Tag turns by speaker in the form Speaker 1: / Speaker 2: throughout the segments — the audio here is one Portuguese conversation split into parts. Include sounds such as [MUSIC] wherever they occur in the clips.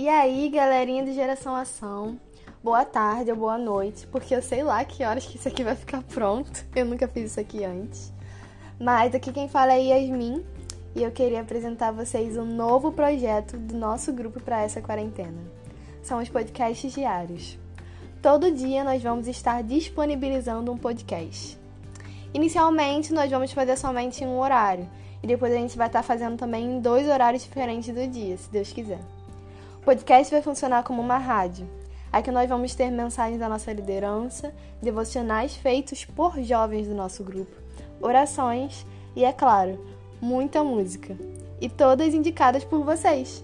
Speaker 1: E aí, galerinha do Geração Ação, boa tarde ou boa noite, porque eu sei lá que horas que isso aqui vai ficar pronto. Eu nunca fiz isso aqui antes. Mas aqui quem fala é Yasmin e eu queria apresentar a vocês um novo projeto do nosso grupo para essa quarentena. São os podcasts diários. Todo dia nós vamos estar disponibilizando um podcast. Inicialmente nós vamos fazer somente em um horário e depois a gente vai estar fazendo também em dois horários diferentes do dia, se Deus quiser. O podcast vai funcionar como uma rádio. Aqui nós vamos ter mensagens da nossa liderança, devocionais feitos por jovens do nosso grupo, orações e, é claro, muita música. E todas indicadas por vocês.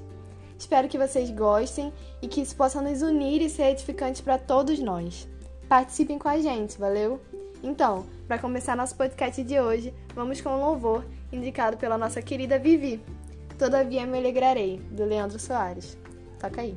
Speaker 1: Espero que vocês gostem e que isso possa nos unir e ser edificante para todos nós. Participem com a gente, valeu? Então, para começar nosso podcast de hoje, vamos com um louvor indicado pela nossa querida Vivi. Todavia me alegrarei, do Leandro Soares. Toca aí.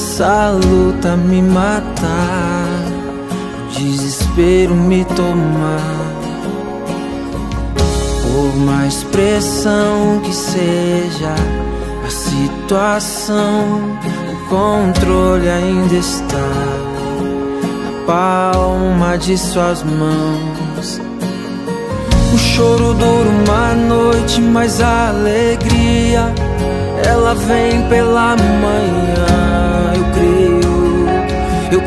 Speaker 2: essa luta me matar, desespero me tomar. Por mais pressão que seja a situação, o controle ainda está na palma de suas mãos. O choro dura uma noite, mas a alegria ela vem pela manhã.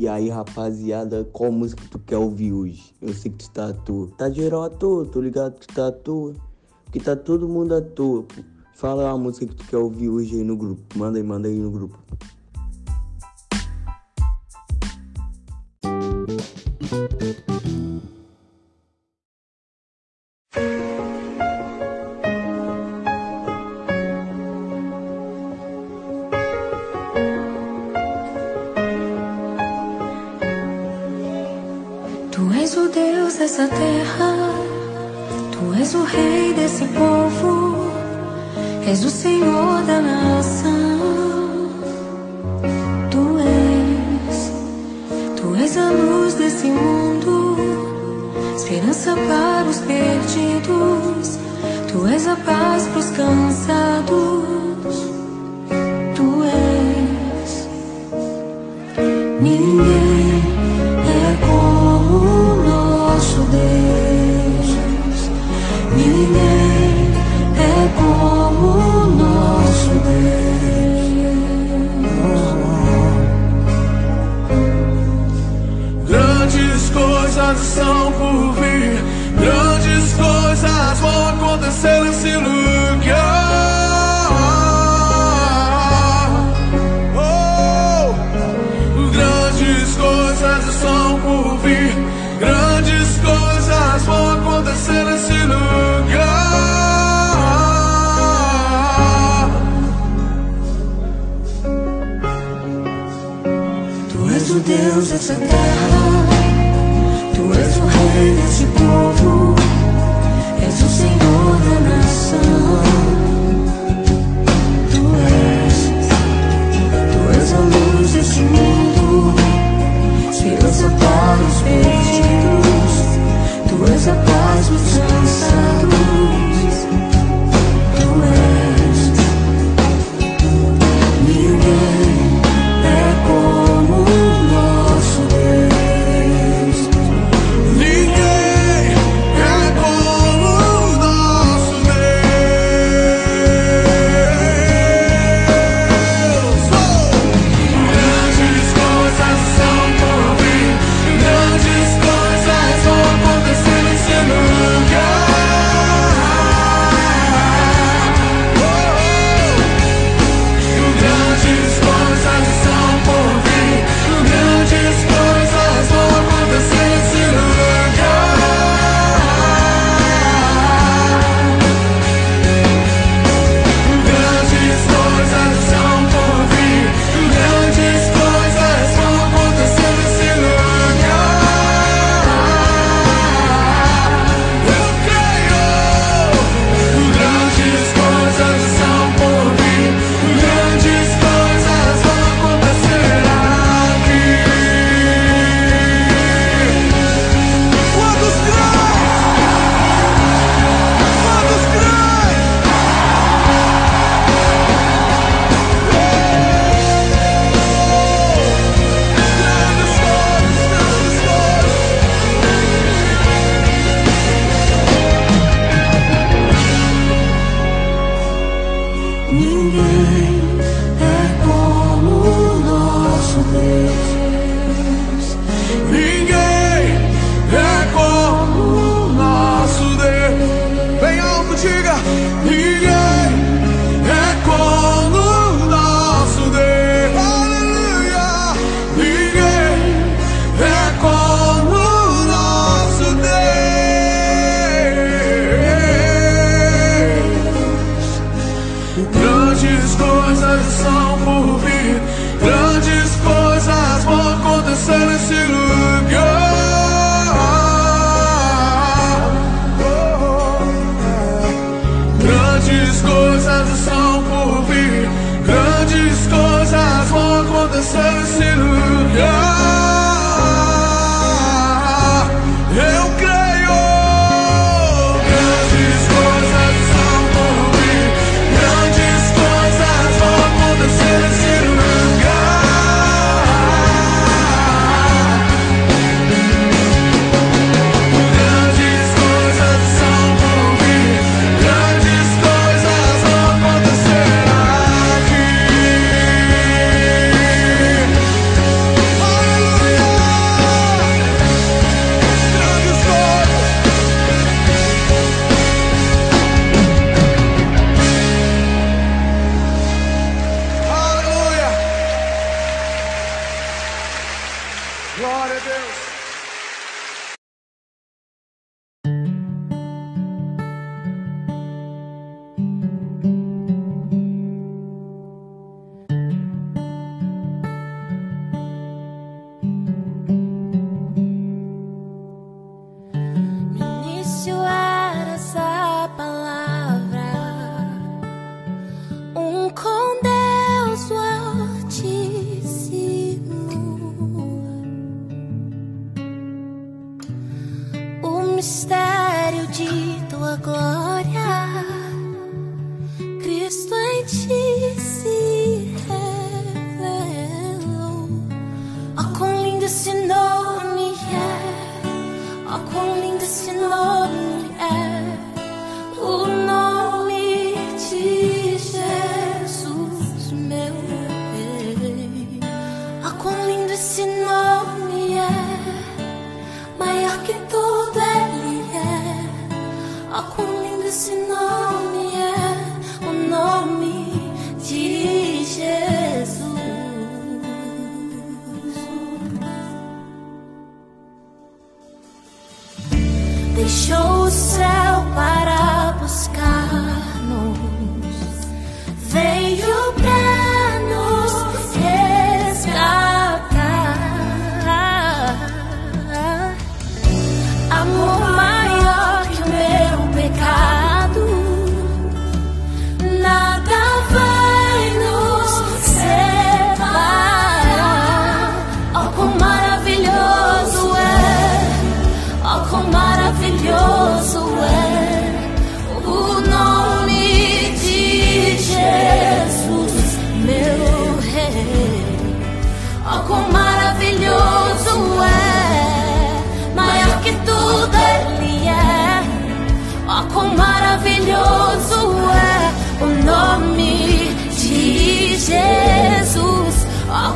Speaker 2: E
Speaker 3: aí, rapaziada, qual música tu quer ouvir hoje? Eu sei que tu tá à toa. Tá geral à toa, tô ligado que tu tá à toa. Porque tá todo mundo à toa, pô. Fala a música que tu quer ouvir hoje aí no grupo. Manda aí, manda aí no grupo.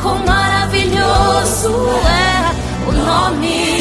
Speaker 3: Quão maravilhoso é o nome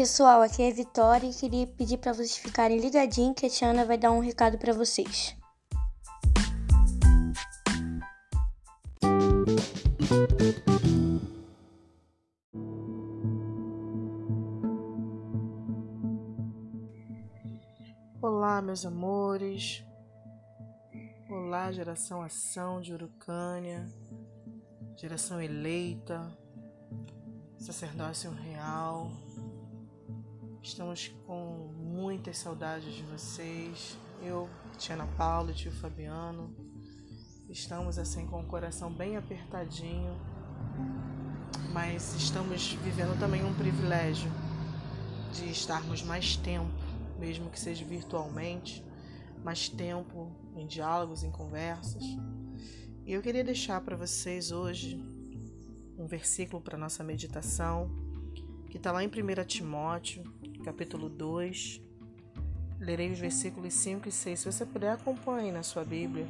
Speaker 4: pessoal, aqui é a Vitória e queria pedir para vocês ficarem ligadinhos que a Tiana vai dar um recado para vocês.
Speaker 5: Olá, meus amores. Olá, geração Ação de Urucânia, geração eleita, sacerdócio real. Estamos com muitas saudades de vocês. Eu, Tiana Paula e tio Fabiano. Estamos assim com o coração bem apertadinho, mas estamos vivendo também um privilégio de estarmos mais tempo, mesmo que seja virtualmente, mais tempo em diálogos, em conversas. E eu queria deixar para vocês hoje um versículo para nossa meditação, que está lá em 1 Timóteo, capítulo 2, lerei os versículos 5 e 6. Se você puder, acompanhe na sua Bíblia.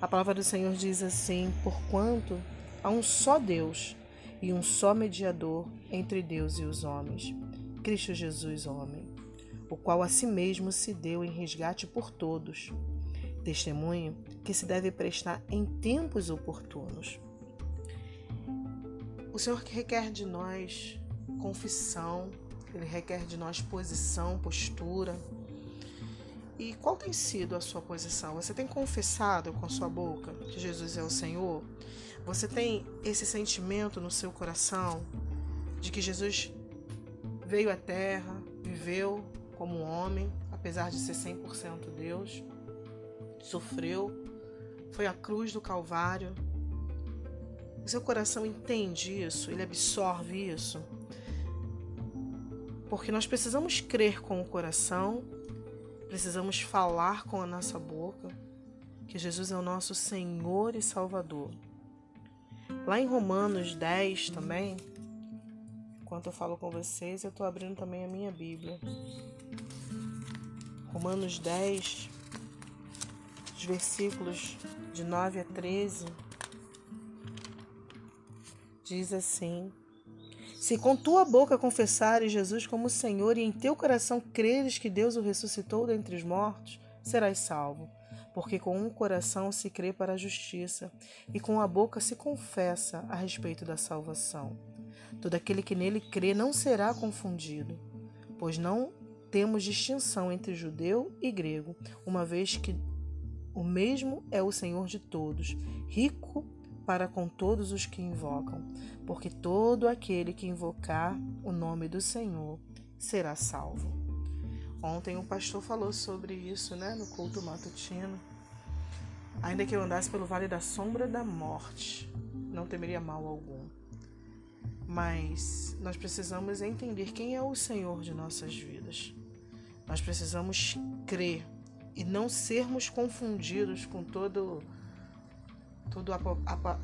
Speaker 5: A palavra do Senhor diz assim: Porquanto há um só Deus e um só mediador entre Deus e os homens, Cristo Jesus, homem, o qual a si mesmo se deu em resgate por todos. Testemunho que se deve prestar em tempos oportunos. O Senhor requer de nós confissão, ele requer de nós posição, postura. E qual tem sido a sua posição? Você tem confessado com sua boca que Jesus é o Senhor? Você tem esse sentimento no seu coração de que Jesus veio à terra, viveu como homem, apesar de ser 100% Deus, sofreu, foi à cruz do Calvário. O seu coração entende isso, ele absorve isso. Porque nós precisamos crer com o coração, precisamos falar com a nossa boca que Jesus é o nosso Senhor e Salvador. Lá em Romanos 10 também, enquanto eu falo com vocês, eu estou abrindo também a minha Bíblia. Romanos 10, os versículos de 9 a 13, diz assim: Se com tua boca confessares Jesus como Senhor e em teu coração creres que Deus o ressuscitou dentre os mortos, serás salvo. Porque com um coração se crê para a justiça e com a boca se confessa a respeito da salvação. Todo aquele que nele crê não será confundido, pois não temos distinção entre judeu e grego, uma vez que o mesmo é o Senhor de todos, rico para com todos os que invocam, porque todo aquele que invocar o nome do Senhor será salvo. Ontem o pastor falou sobre isso, né, no culto matutino. Ainda que eu andasse pelo vale da sombra da morte, não temeria mal algum. Mas nós precisamos entender quem é o Senhor de nossas vidas. Nós precisamos crer e não sermos confundidos com todo todo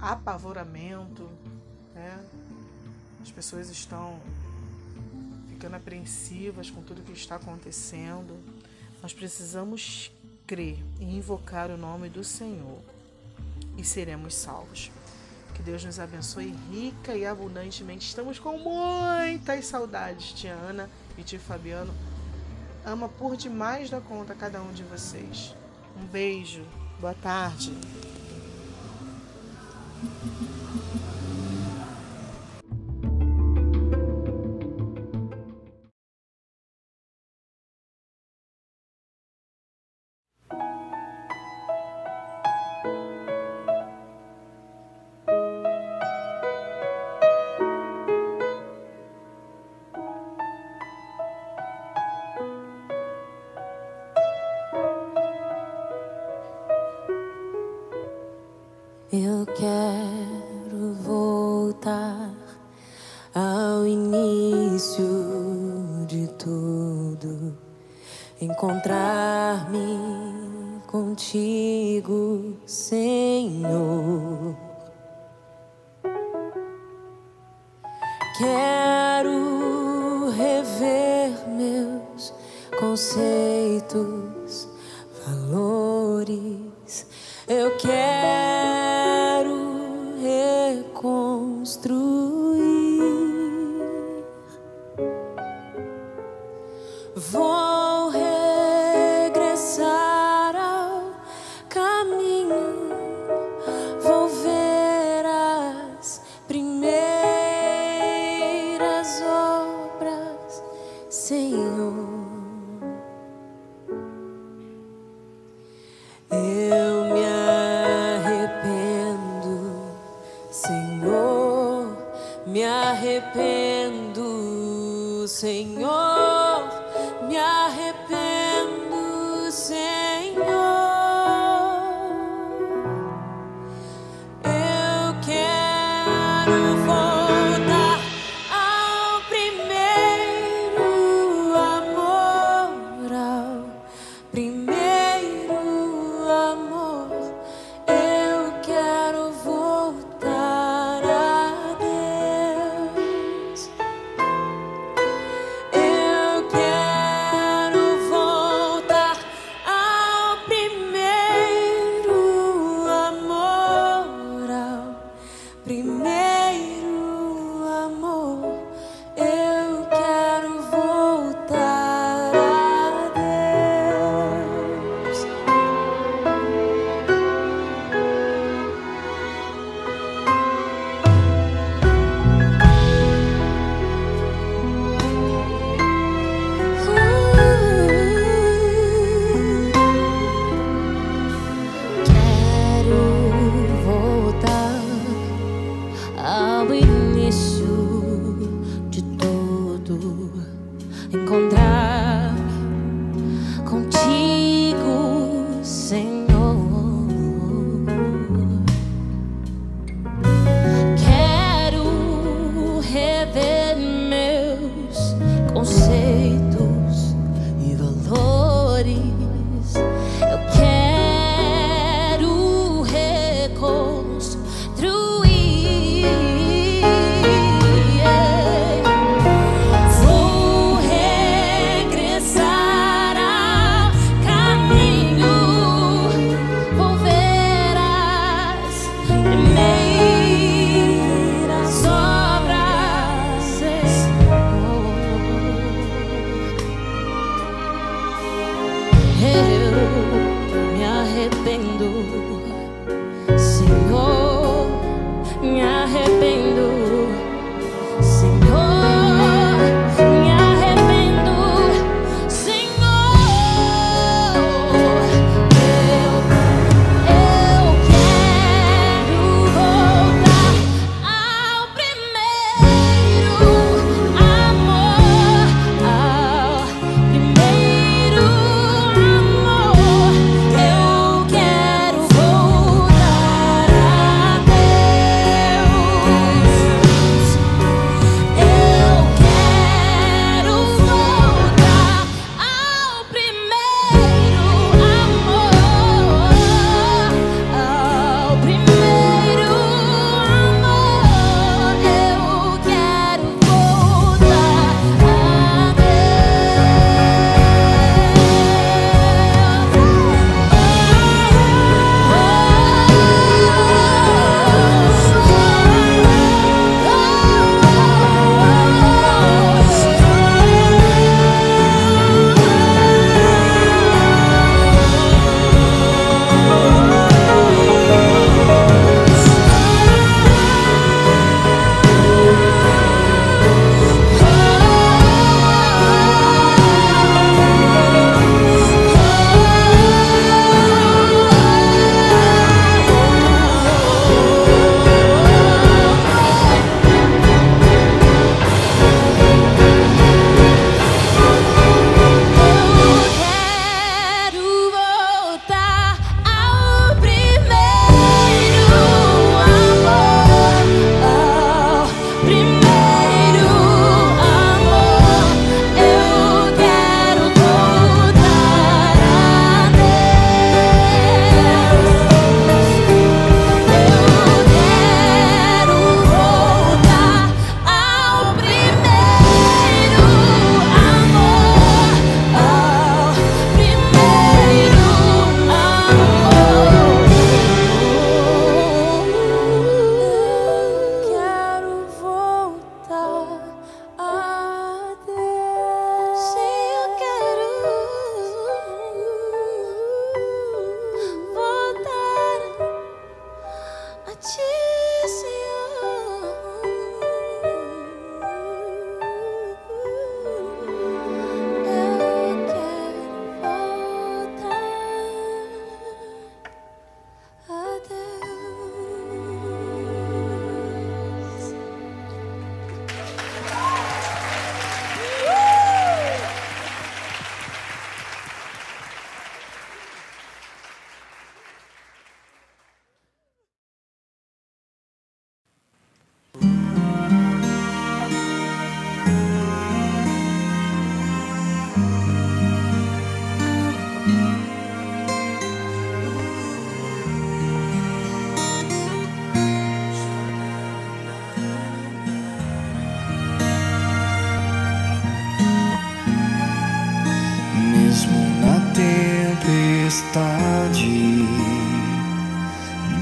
Speaker 5: apavoramento, né? As pessoas estão ficando apreensivas com tudo que está acontecendo. Nós precisamos crer e invocar o nome do Senhor e seremos salvos. Que Deus nos abençoe rica e abundantemente. Estamos com muitas saudades, tia Ana e tio Fabiano ama por demais da conta cada um de vocês. Um beijo, boa tarde.
Speaker 3: Thank you.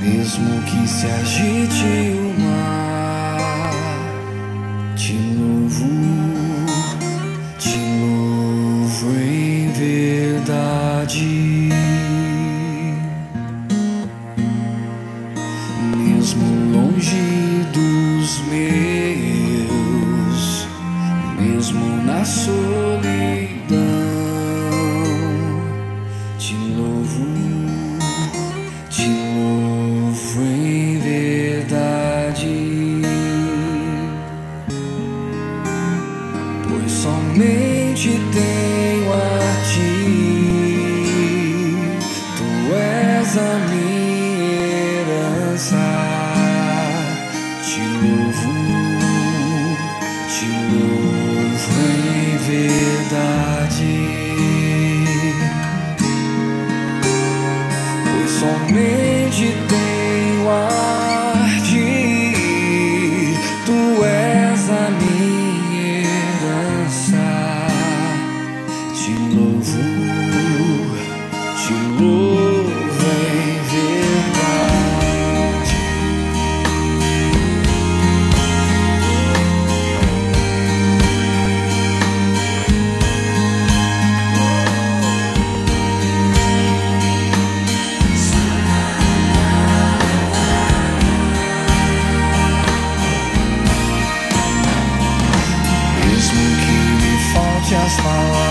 Speaker 6: Mesmo que se agite o mar, te louvo, fall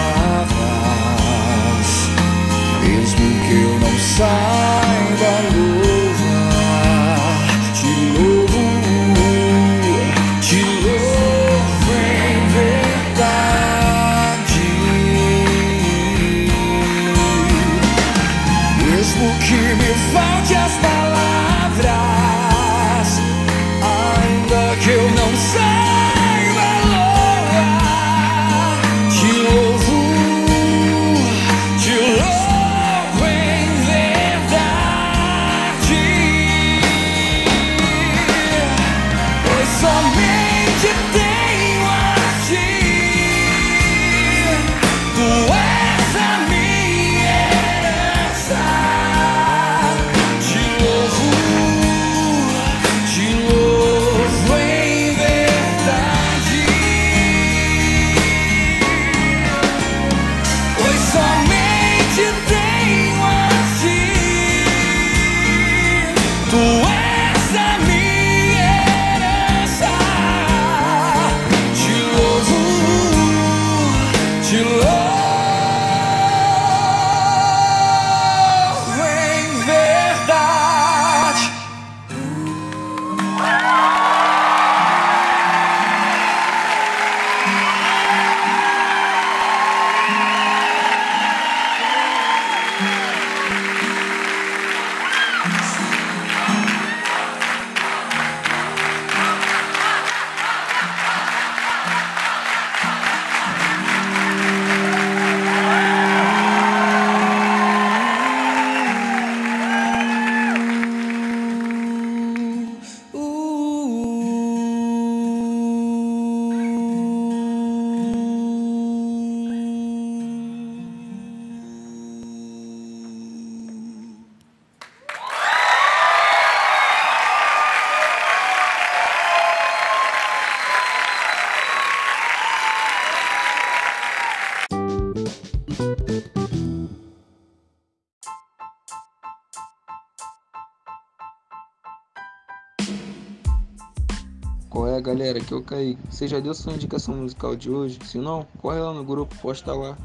Speaker 7: galera, que eu
Speaker 6: caí. Você já deu sua indicação musical de hoje? Se não, corre lá no grupo, posta lá.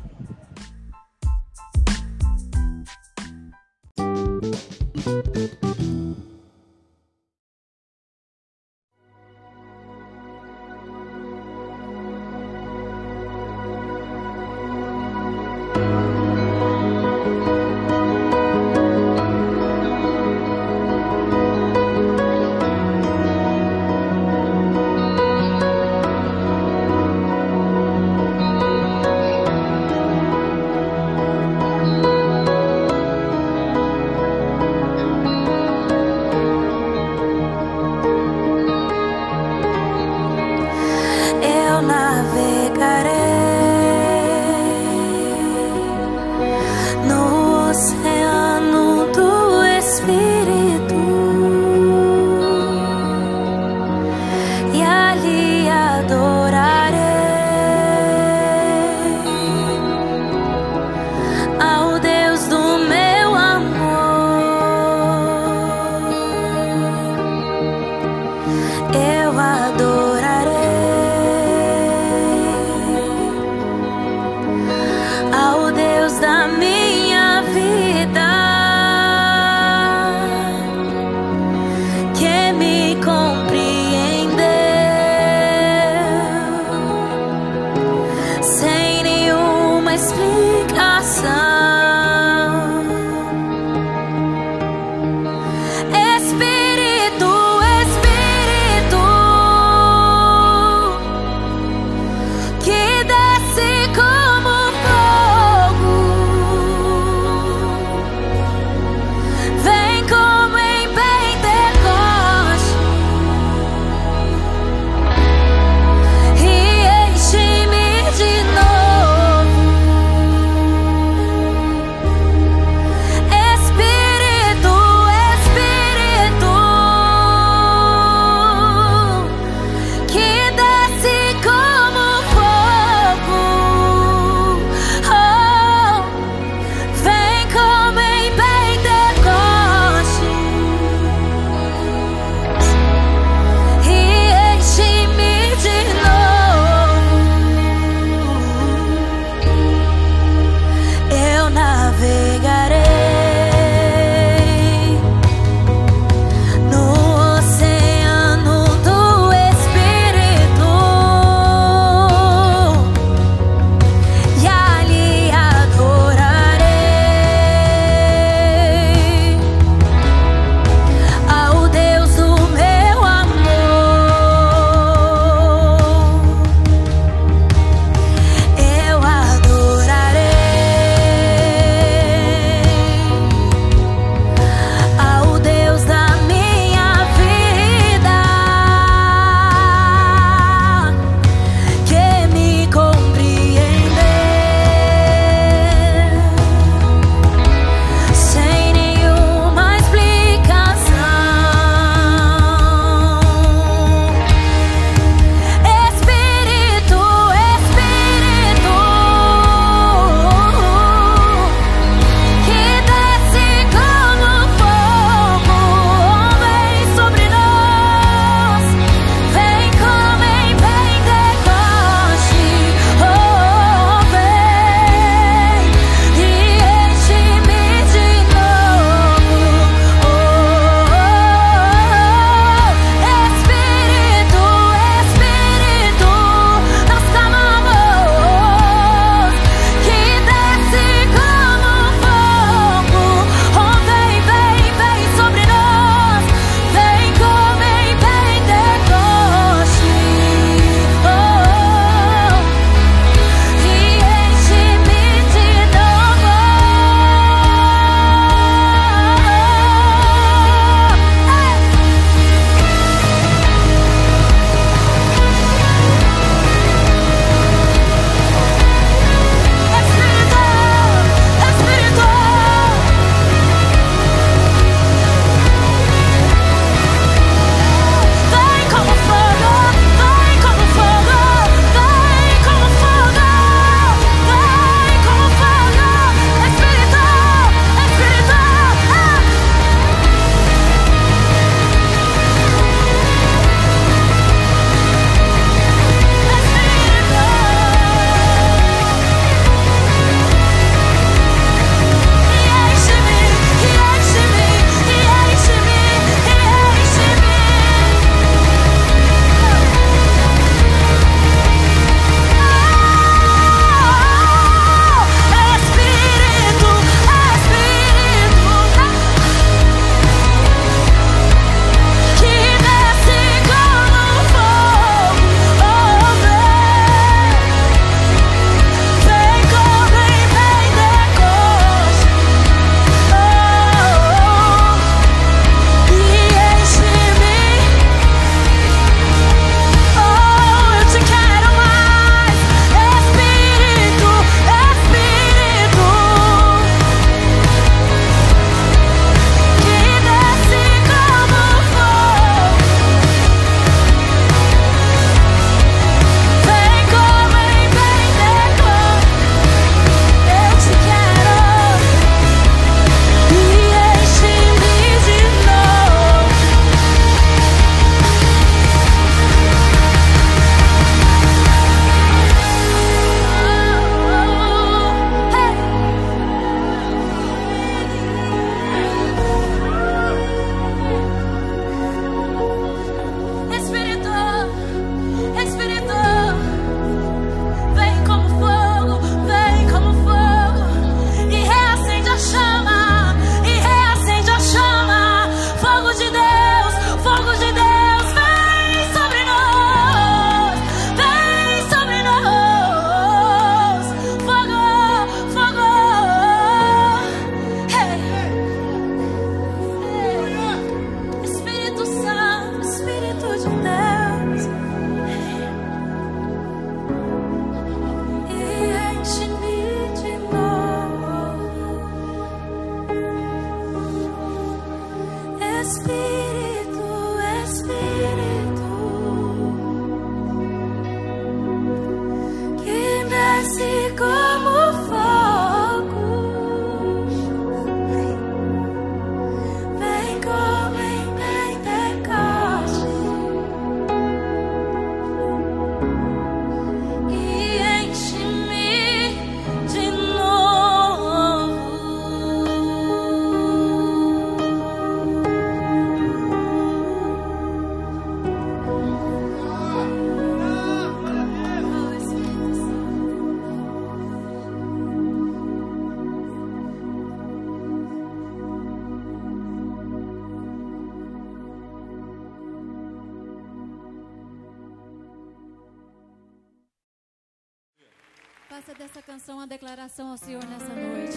Speaker 8: Faça dessa canção uma declaração ao Senhor nessa noite.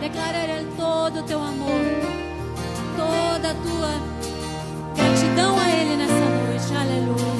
Speaker 8: Declara a Ele todo o teu amor, toda a tua gratidão a Ele nessa noite. Aleluia.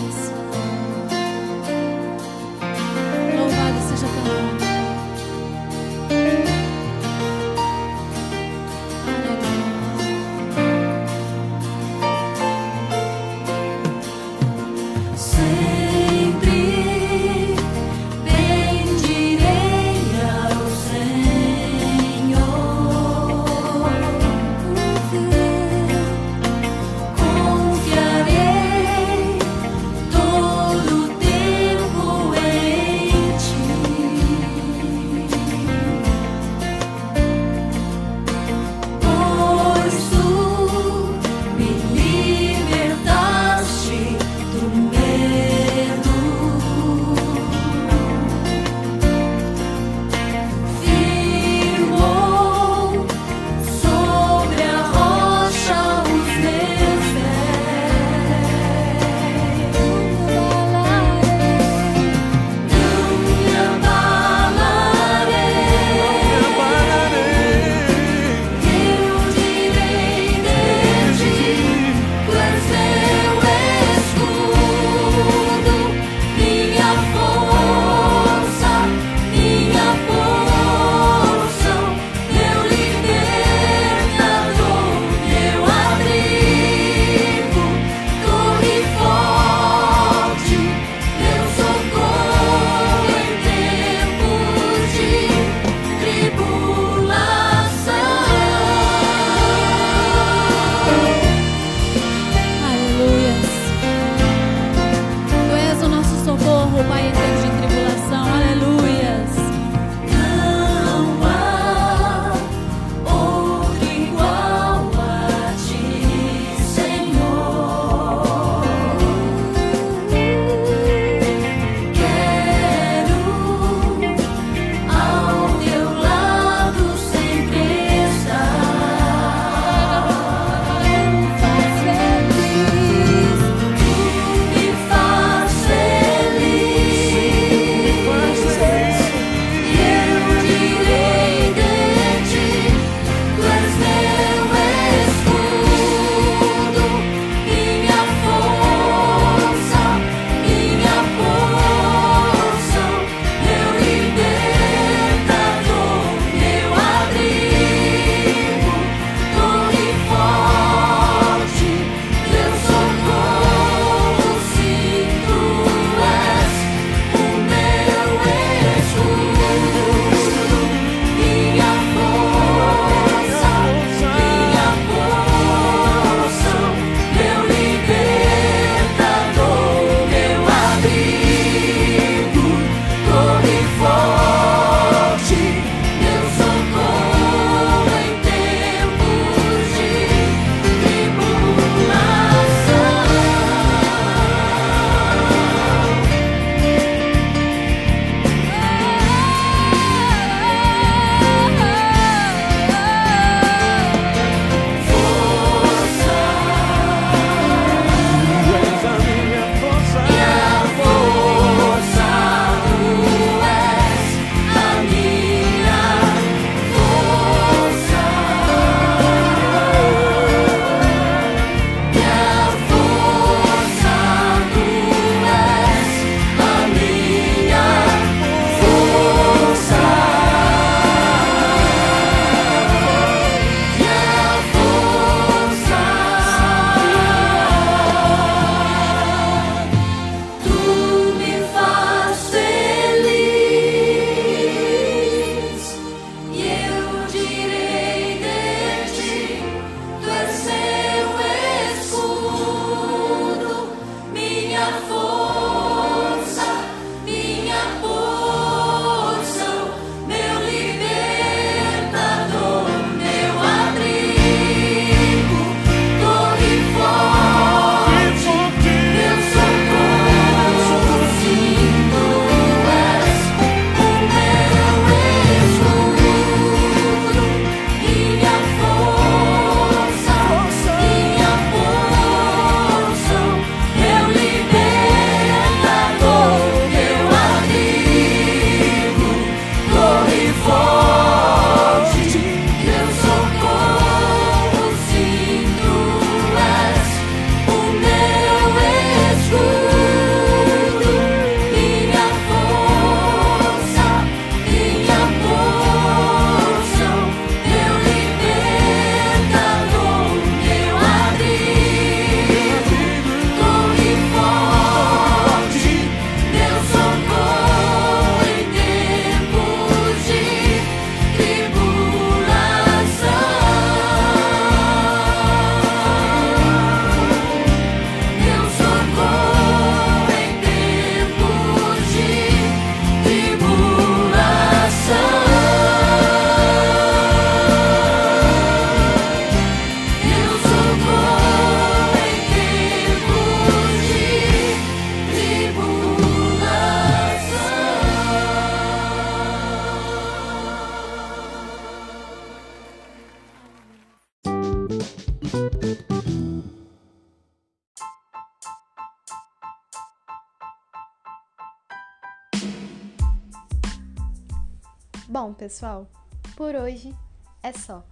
Speaker 1: Pessoal, por hoje é só.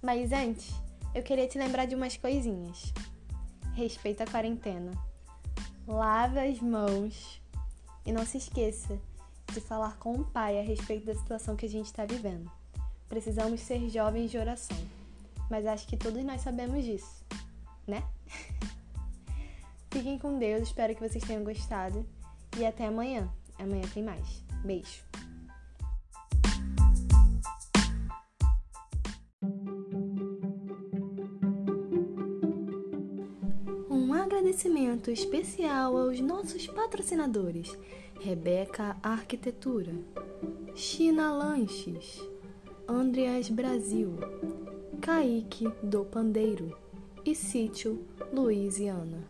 Speaker 1: Mas antes, eu queria te lembrar de umas coisinhas. Respeita a quarentena. Lave as mãos. E não se esqueça de falar com o pai a respeito da situação que a gente está vivendo. Precisamos ser jovens de oração. Mas acho que todos nós sabemos disso, né? [LAUGHS] Fiquem com Deus, espero que vocês tenham gostado. E até amanhã. Amanhã tem mais. Beijo. agradecimento especial aos nossos patrocinadores: Rebeca Arquitetura, China Lanches, Andreas Brasil, Kaique do Pandeiro e Sítio Louisiana.